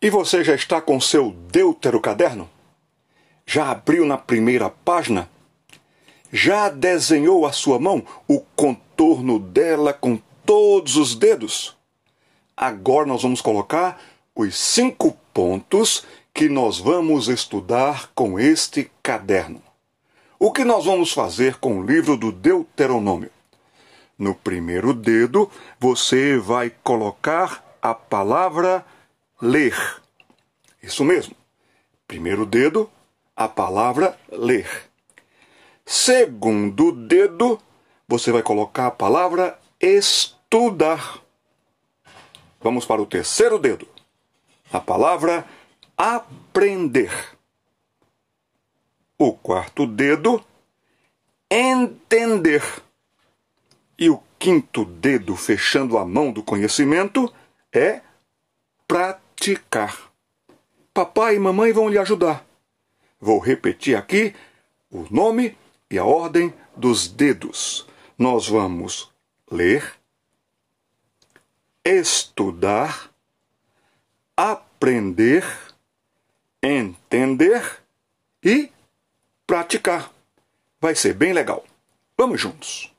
E você já está com seu Deutero caderno? Já abriu na primeira página? Já desenhou a sua mão o contorno dela com todos os dedos? Agora nós vamos colocar os cinco pontos que nós vamos estudar com este caderno. O que nós vamos fazer com o livro do Deuteronômio? No primeiro dedo, você vai colocar a palavra ler. Isso mesmo. Primeiro dedo, a palavra ler. Segundo dedo, você vai colocar a palavra estudar. Vamos para o terceiro dedo. A palavra aprender. O quarto dedo, entender. E o quinto dedo, fechando a mão do conhecimento, é praticar. Papai e mamãe vão lhe ajudar. Vou repetir aqui o nome e a ordem dos dedos. Nós vamos ler, estudar, aprender, entender e praticar. Vai ser bem legal. Vamos juntos.